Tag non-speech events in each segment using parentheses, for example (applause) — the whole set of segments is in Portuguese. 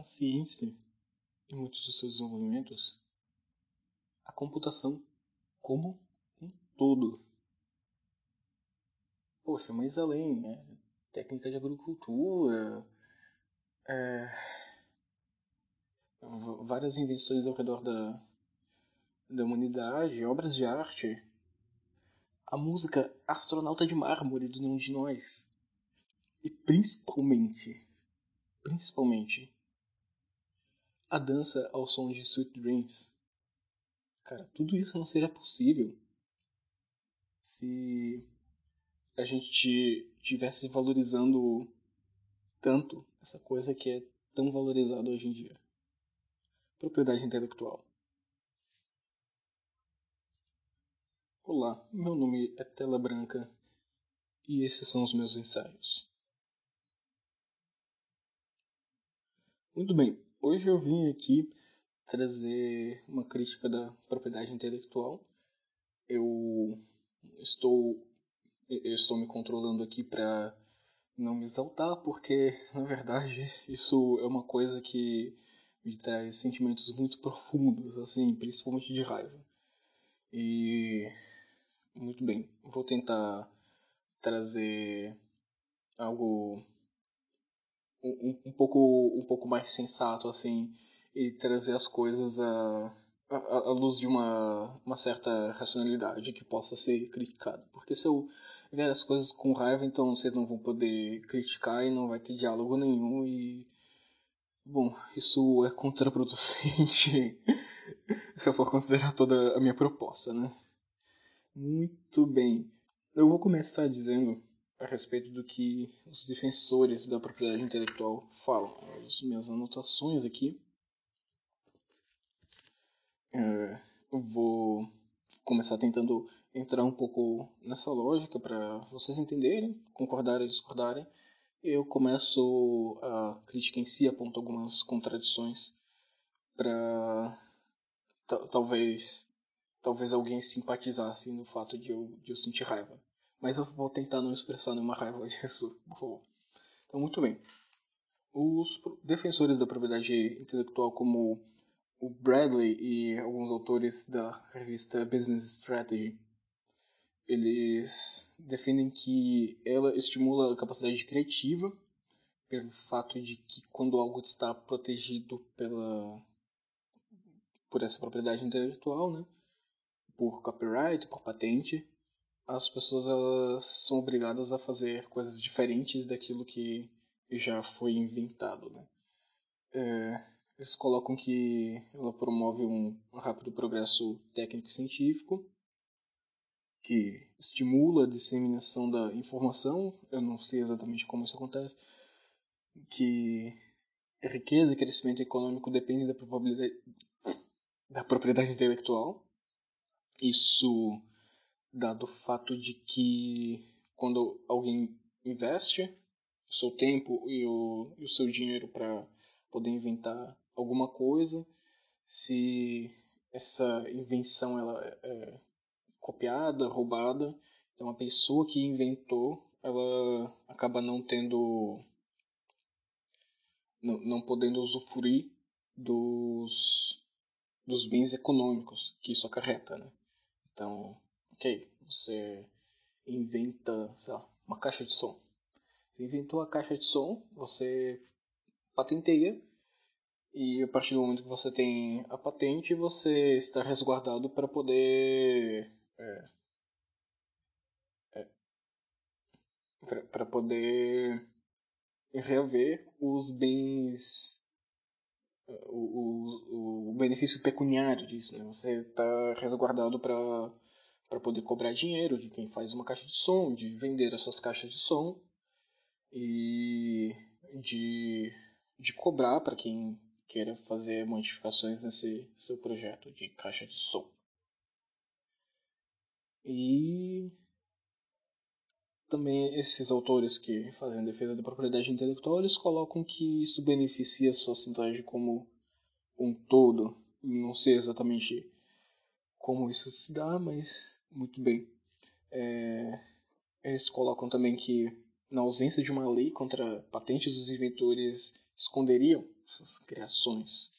a ciência e muitos dos seus desenvolvimentos, a computação como um todo. Poxa, mas além, né? técnica de agricultura, é, várias invenções ao redor da, da humanidade, obras de arte, a música Astronauta de Mármore do Nenhum de Nós, e principalmente, principalmente, a dança ao som de Sweet Dreams. Cara, tudo isso não seria possível se a gente tivesse valorizando tanto essa coisa que é tão valorizada hoje em dia. Propriedade intelectual. Olá, meu nome é Tela Branca e esses são os meus ensaios. Muito bem, hoje eu vim aqui trazer uma crítica da propriedade intelectual. Eu estou eu estou me controlando aqui para não me exaltar, porque na verdade isso é uma coisa que me traz sentimentos muito profundos, assim, principalmente de raiva. E muito bem, vou tentar trazer algo um, um, pouco um pouco mais sensato assim e trazer as coisas a à luz de uma, uma certa racionalidade que possa ser criticada. Porque se eu ver as coisas com raiva, então vocês não vão poder criticar e não vai ter diálogo nenhum e. Bom, isso é contraproducente (laughs) se eu for considerar toda a minha proposta, né? Muito bem. Eu vou começar dizendo a respeito do que os defensores da propriedade intelectual falam. As minhas anotações aqui. É, vou começar tentando entrar um pouco nessa lógica para vocês entenderem, concordarem ou discordarem. Eu começo a crítica em si, aponto algumas contradições para talvez talvez alguém simpatizasse no fato de eu, de eu sentir raiva. Mas eu vou tentar não expressar nenhuma raiva (laughs) disso, por favor. Então, muito bem. Os defensores da propriedade intelectual, como o Bradley e alguns autores da revista Business Strategy, eles defendem que ela estimula a capacidade criativa pelo fato de que quando algo está protegido pela por essa propriedade intelectual, né, por copyright, por patente, as pessoas elas são obrigadas a fazer coisas diferentes daquilo que já foi inventado, né? É, eles colocam que ela promove um rápido progresso técnico e científico, que estimula a disseminação da informação, eu não sei exatamente como isso acontece, que riqueza e crescimento econômico dependem da da propriedade intelectual. Isso dado o fato de que quando alguém investe o seu tempo e o, e o seu dinheiro para poder inventar alguma coisa, se essa invenção ela é copiada, roubada, então a pessoa que inventou ela acaba não tendo não, não podendo usufruir dos dos bens econômicos que isso acarreta, né? Então, ok, você inventa, sei lá, uma caixa de som. Você inventou a caixa de som, você patenteia e a partir do momento que você tem a patente, você está resguardado para poder. É, é, para poder reaver os bens. O, o, o benefício pecuniário disso. Né? Você está resguardado para para poder cobrar dinheiro de quem faz uma caixa de som, de vender as suas caixas de som e de, de cobrar para quem queira fazer modificações nesse seu projeto de caixa de som. E também esses autores que fazem defesa da propriedade intelectual, eles colocam que isso beneficia a sociedade como um todo. Não sei exatamente como isso se dá, mas muito bem. É, eles colocam também que na ausência de uma lei contra patentes, os inventores esconderiam essas criações.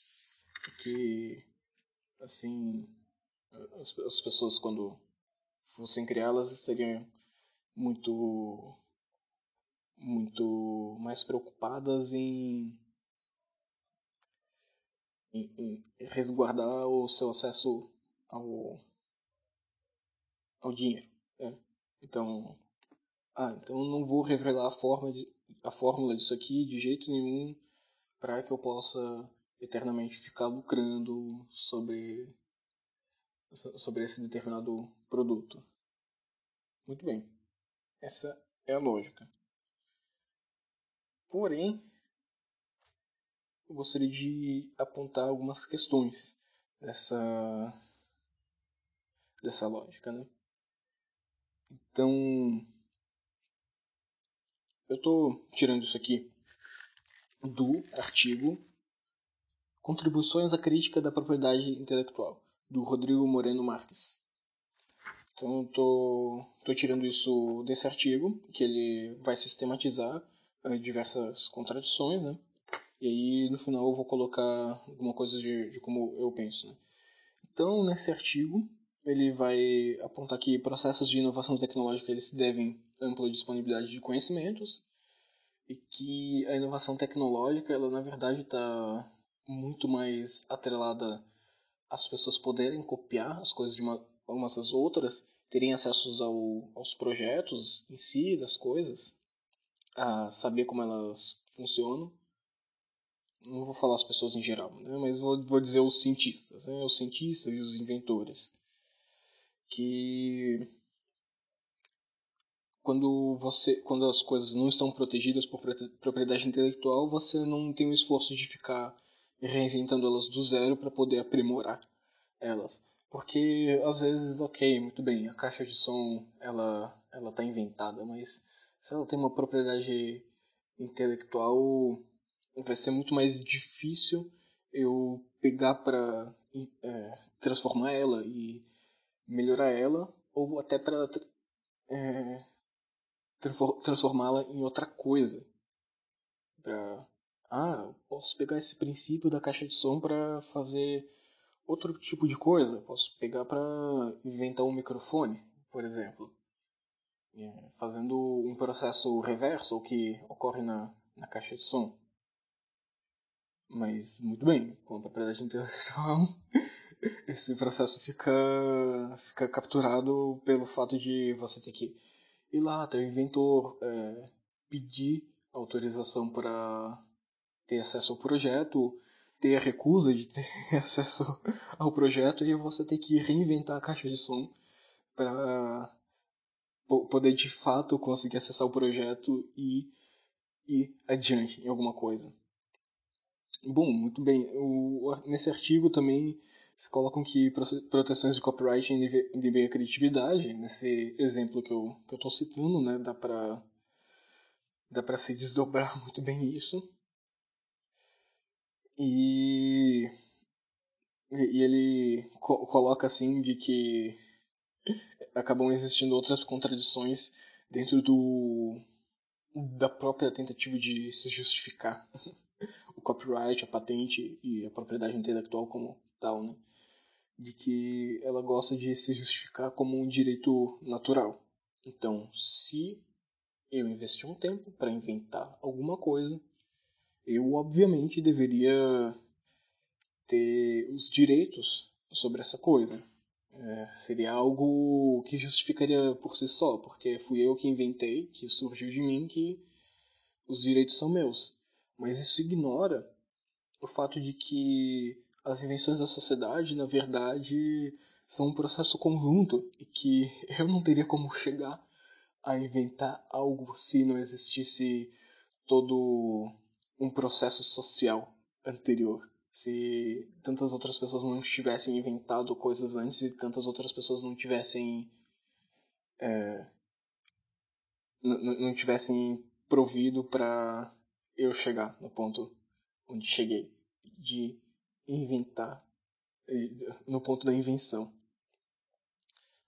Que, assim, as, as pessoas quando fossem criá-las estariam muito muito mais preocupadas em, em, em resguardar o seu acesso ao, ao dinheiro. Né? Então, ah, então não vou revelar a, forma de, a fórmula disso aqui de jeito nenhum para que eu possa eternamente ficar lucrando sobre sobre esse determinado produto. Muito bem. Essa é a lógica. Porém, eu gostaria de apontar algumas questões dessa dessa lógica, né? Então, eu estou tirando isso aqui do artigo Contribuições à Crítica da Propriedade Intelectual, do Rodrigo Moreno Marques. Então, estou tirando isso desse artigo, que ele vai sistematizar uh, diversas contradições, né? E aí, no final, eu vou colocar alguma coisa de, de como eu penso. Né? Então, nesse artigo, ele vai apontar que processos de inovação tecnológica eles devem ampla disponibilidade de conhecimentos e que a inovação tecnológica, ela na verdade está muito mais atrelada às pessoas poderem copiar as coisas de uma, umas das outras, terem acesso ao, aos projetos em si das coisas, a saber como elas funcionam. Não vou falar as pessoas em geral, né? mas vou, vou dizer os cientistas, né? os cientistas e os inventores que quando você quando as coisas não estão protegidas por propriedade intelectual você não tem o esforço de ficar reinventando elas do zero para poder aprimorar elas. Porque às vezes ok muito bem a caixa de som ela ela está inventada mas se ela tem uma propriedade intelectual vai ser muito mais difícil eu pegar para é, transformar ela e melhorar ela ou até para é, transformá-la em outra coisa. Pra, ah, posso pegar esse princípio da caixa de som para fazer outro tipo de coisa. Posso pegar para inventar um microfone, por exemplo. É, fazendo um processo reverso ao que ocorre na, na caixa de som. Mas, muito bem, com a propriedade intelectual, (laughs) esse processo fica, fica capturado pelo fato de você ter que ir lá até o inventor, é, pedir autorização para ter acesso ao projeto, ter a recusa de ter (laughs) acesso ao projeto e você ter que reinventar a caixa de som para poder de fato conseguir acessar o projeto e ir adiante em alguma coisa. Bom, muito bem. O, nesse artigo também se colocam que proteções de copyright inibem a criatividade. Nesse exemplo que eu que eu estou citando, né, dá para dá para se desdobrar (laughs) muito bem isso. E e ele co coloca assim de que acabam existindo outras contradições dentro do da própria tentativa de se justificar (laughs) o copyright, a patente e a propriedade intelectual como tal, né? De que ela gosta de se justificar como um direito natural. Então, se eu investi um tempo para inventar alguma coisa, eu obviamente deveria ter os direitos sobre essa coisa. É, seria algo que justificaria por si só, porque fui eu que inventei, que surgiu de mim, que os direitos são meus. Mas isso ignora o fato de que as invenções da sociedade, na verdade, são um processo conjunto e que (laughs) eu não teria como chegar a inventar algo se não existisse todo um processo social anterior. Se tantas outras pessoas não tivessem inventado coisas antes e tantas outras pessoas não tivessem. É, não tivessem provido para eu chegar no ponto onde cheguei de inventar no ponto da invenção.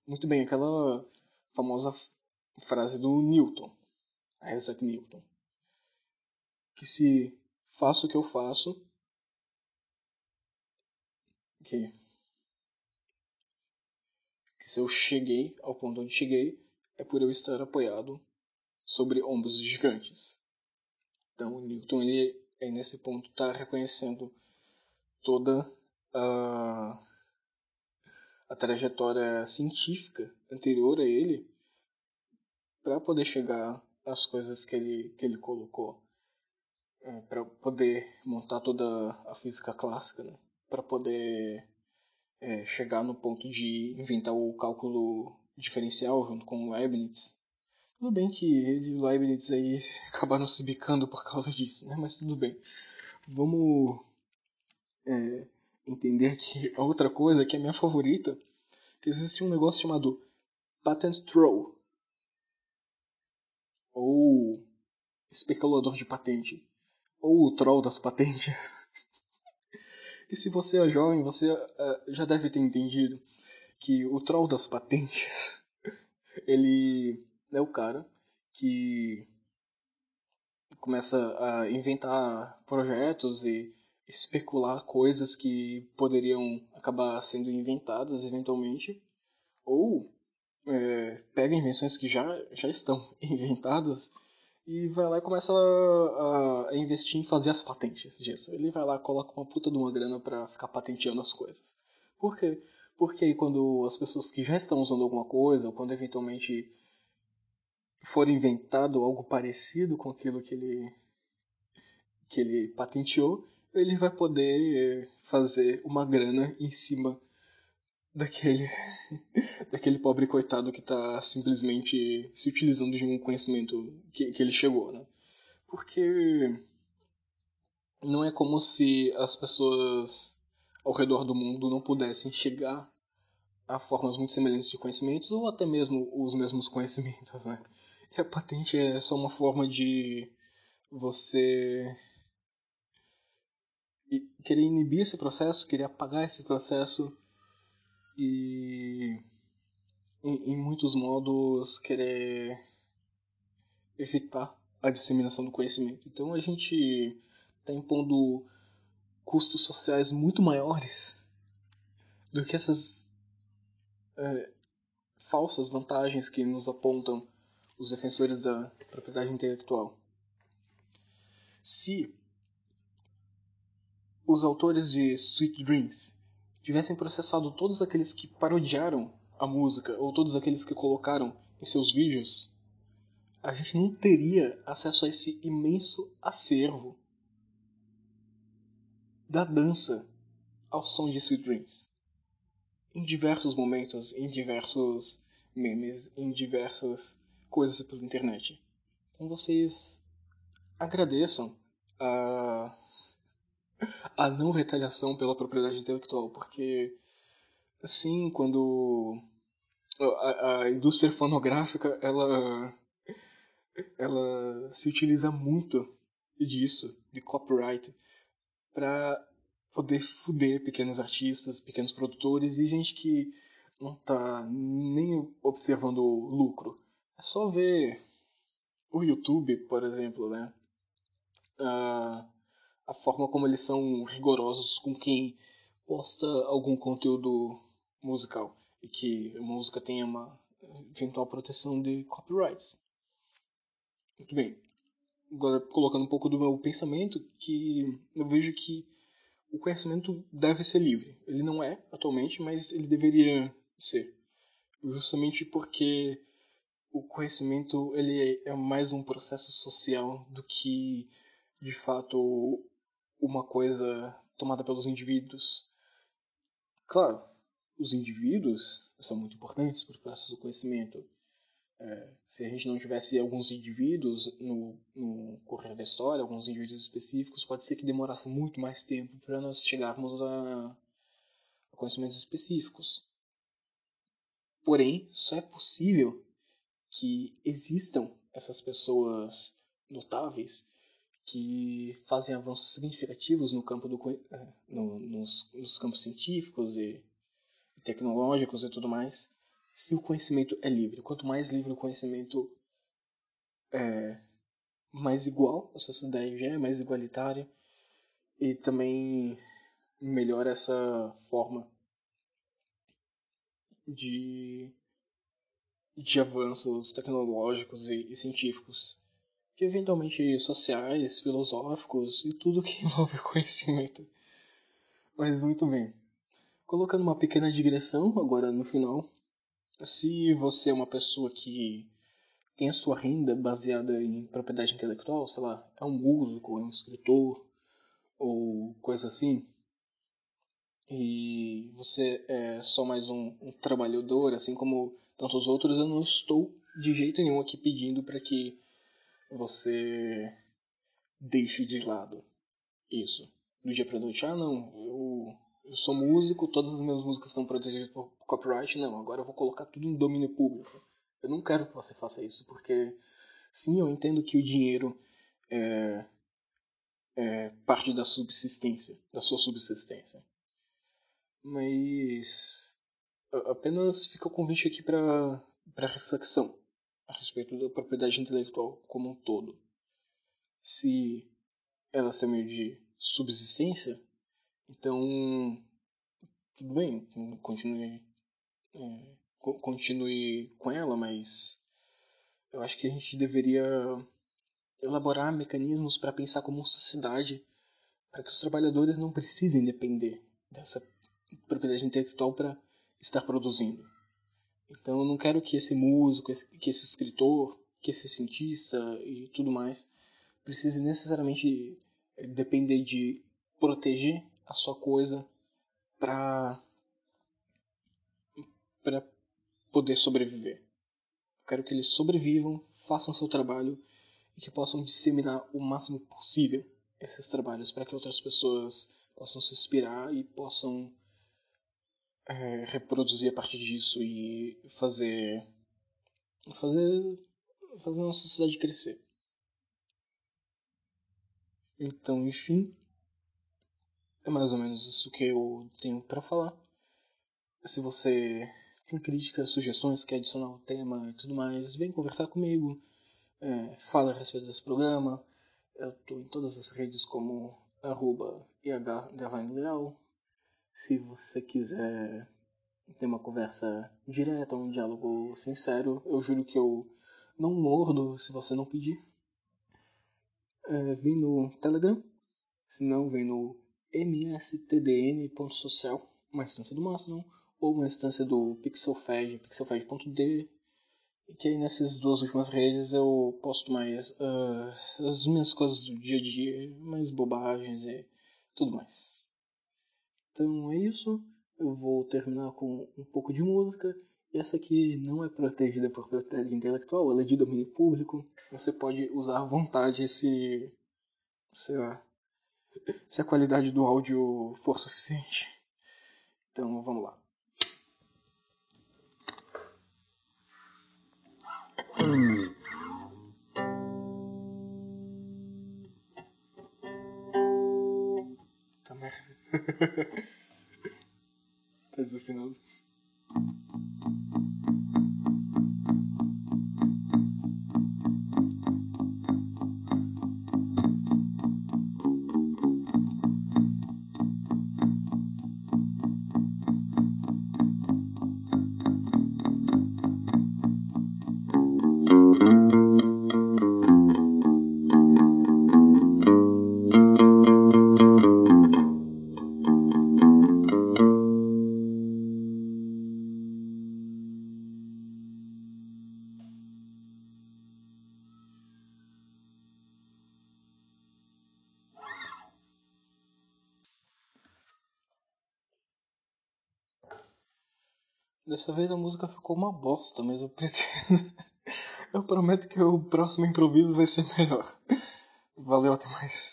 Muito bem, aquela famosa frase do Newton, Isaac Newton, que se faço o que eu faço, que, que se eu cheguei ao ponto onde cheguei é por eu estar apoiado sobre ombros gigantes. Então, Newton ele nesse ponto está reconhecendo toda a, a trajetória científica anterior a ele para poder chegar às coisas que ele, que ele colocou. É, para poder montar toda a física clássica, né? para poder é, chegar no ponto de inventar o cálculo diferencial junto com Leibniz. Tudo bem que ele e Leibniz aí (laughs) acabaram se bicando por causa disso, né? mas tudo bem. Vamos é, entender que (laughs) outra coisa, que é a minha favorita, que existe um negócio chamado patent troll, ou especulador de patente, ou o troll das patentes. (laughs) e se você é jovem, você uh, já deve ter entendido que o troll das patentes, ele é o cara que começa a inventar projetos e especular coisas que poderiam acabar sendo inventadas eventualmente, ou é, pega invenções que já, já estão (laughs) inventadas e vai lá e começa a, a, investir em fazer as patentes disso. Ele vai lá coloca uma puta de uma grana para ficar patenteando as coisas. Por quê? Porque aí quando as pessoas que já estão usando alguma coisa, ou quando eventualmente for inventado algo parecido com aquilo que ele que ele patenteou, ele vai poder fazer uma grana em cima daquele (laughs) daquele pobre coitado que está simplesmente se utilizando de um conhecimento que, que ele chegou, né? Porque não é como se as pessoas ao redor do mundo não pudessem chegar a formas muito semelhantes de conhecimentos ou até mesmo os mesmos (laughs) conhecimentos, né? A patente é só uma forma de você querer inibir esse processo, querer apagar esse processo e em, em muitos modos querer evitar a disseminação do conhecimento. Então a gente está impondo custos sociais muito maiores do que essas é, falsas vantagens que nos apontam os defensores da propriedade intelectual. Se os autores de Sweet Dreams tivessem processado todos aqueles que parodiaram a música ou todos aqueles que colocaram em seus vídeos, a gente não teria acesso a esse imenso acervo da dança ao som de Sweet Dreams. Em diversos momentos, em diversos memes, em diversas coisas pela internet. Então vocês agradeçam a a não retaliação pela propriedade intelectual, porque assim, quando a, a indústria fonográfica ela ela se utiliza muito disso, de copyright, para poder fuder pequenos artistas, pequenos produtores e gente que não tá nem observando o lucro. É só ver o YouTube, por exemplo, né? Uh, a forma como eles são rigorosos com quem posta algum conteúdo musical e que a música tenha uma eventual proteção de copyrights. Muito bem. Agora, colocando um pouco do meu pensamento, que eu vejo que o conhecimento deve ser livre. Ele não é atualmente, mas ele deveria ser. Justamente porque o conhecimento ele é mais um processo social do que de fato uma coisa tomada pelos indivíduos. Claro, os indivíduos são muito importantes para o processo do conhecimento. É, se a gente não tivesse alguns indivíduos no, no correr da história, alguns indivíduos específicos, pode ser que demorasse muito mais tempo para nós chegarmos a, a conhecimentos específicos. Porém, só é possível que existam essas pessoas notáveis que fazem avanços significativos no campo do, é, no, nos, nos, campos científicos e, tecnológicos e tudo mais, se o conhecimento é livre. Quanto mais livre o conhecimento é, mais igual a sociedade é, mais igualitária e também melhor essa forma de, de avanços tecnológicos e, e científicos, eventualmente sociais, filosóficos e tudo que (laughs) envolve conhecimento. Mas muito bem. Colocando uma pequena digressão agora no final, se você é uma pessoa que tem a sua renda baseada em propriedade intelectual, sei lá, é um músico, é um escritor ou coisa assim, e você é só mais um, um trabalhador, assim como tantos outros, eu não estou de jeito nenhum aqui pedindo para que você deixe de lado isso. Do dia pra noite, ah não, eu, eu sou músico, todas as minhas músicas estão protegidas por copyright, não, agora eu vou colocar tudo em domínio público. Eu não quero que você faça isso, porque sim, eu entendo que o dinheiro é, é parte da subsistência, da sua subsistência. Mas apenas fica o convite aqui para reflexão a respeito da propriedade intelectual como um todo. Se ela tem meio de subsistência, então tudo bem, continue, é, continue com ela, mas eu acho que a gente deveria elaborar mecanismos para pensar como sociedade, para que os trabalhadores não precisem depender dessa propriedade intelectual para estar produzindo. Então eu não quero que esse músico, que esse escritor, que esse cientista e tudo mais precise necessariamente eh, depender de proteger a sua coisa para para poder sobreviver. Eu quero que eles sobrevivam, façam seu trabalho e que possam disseminar o máximo possível esses trabalhos para que outras pessoas possam se inspirar e possam é, reproduzir a partir disso e fazer fazer fazer a nossa sociedade crescer. Então, enfim, é mais ou menos isso que eu tenho para falar. Se você tem críticas, sugestões, quer adicionar um tema e tudo mais, vem conversar comigo. É, fala a respeito desse programa. Eu estou em todas as redes como arroba. Se você quiser ter uma conversa direta, um diálogo sincero, eu juro que eu não mordo se você não pedir. É, vem no Telegram, se não, vem no mstdn.social, uma instância do Mastodon, ou uma instância do pixelfed, pixelfed.d, que aí nessas duas últimas redes eu posto mais uh, as minhas coisas do dia a dia, mais bobagens e tudo mais. Então é isso. Eu vou terminar com um pouco de música. Essa aqui não é protegida por propriedade intelectual, ela é de domínio público. Você pode usar à vontade se, se, a, se a qualidade do áudio for suficiente. Então vamos lá. Tá (laughs) tá desafinado. Dessa vez a música ficou uma bosta, mas eu pretendo. (laughs) eu prometo que o próximo improviso vai ser melhor. Valeu, até mais.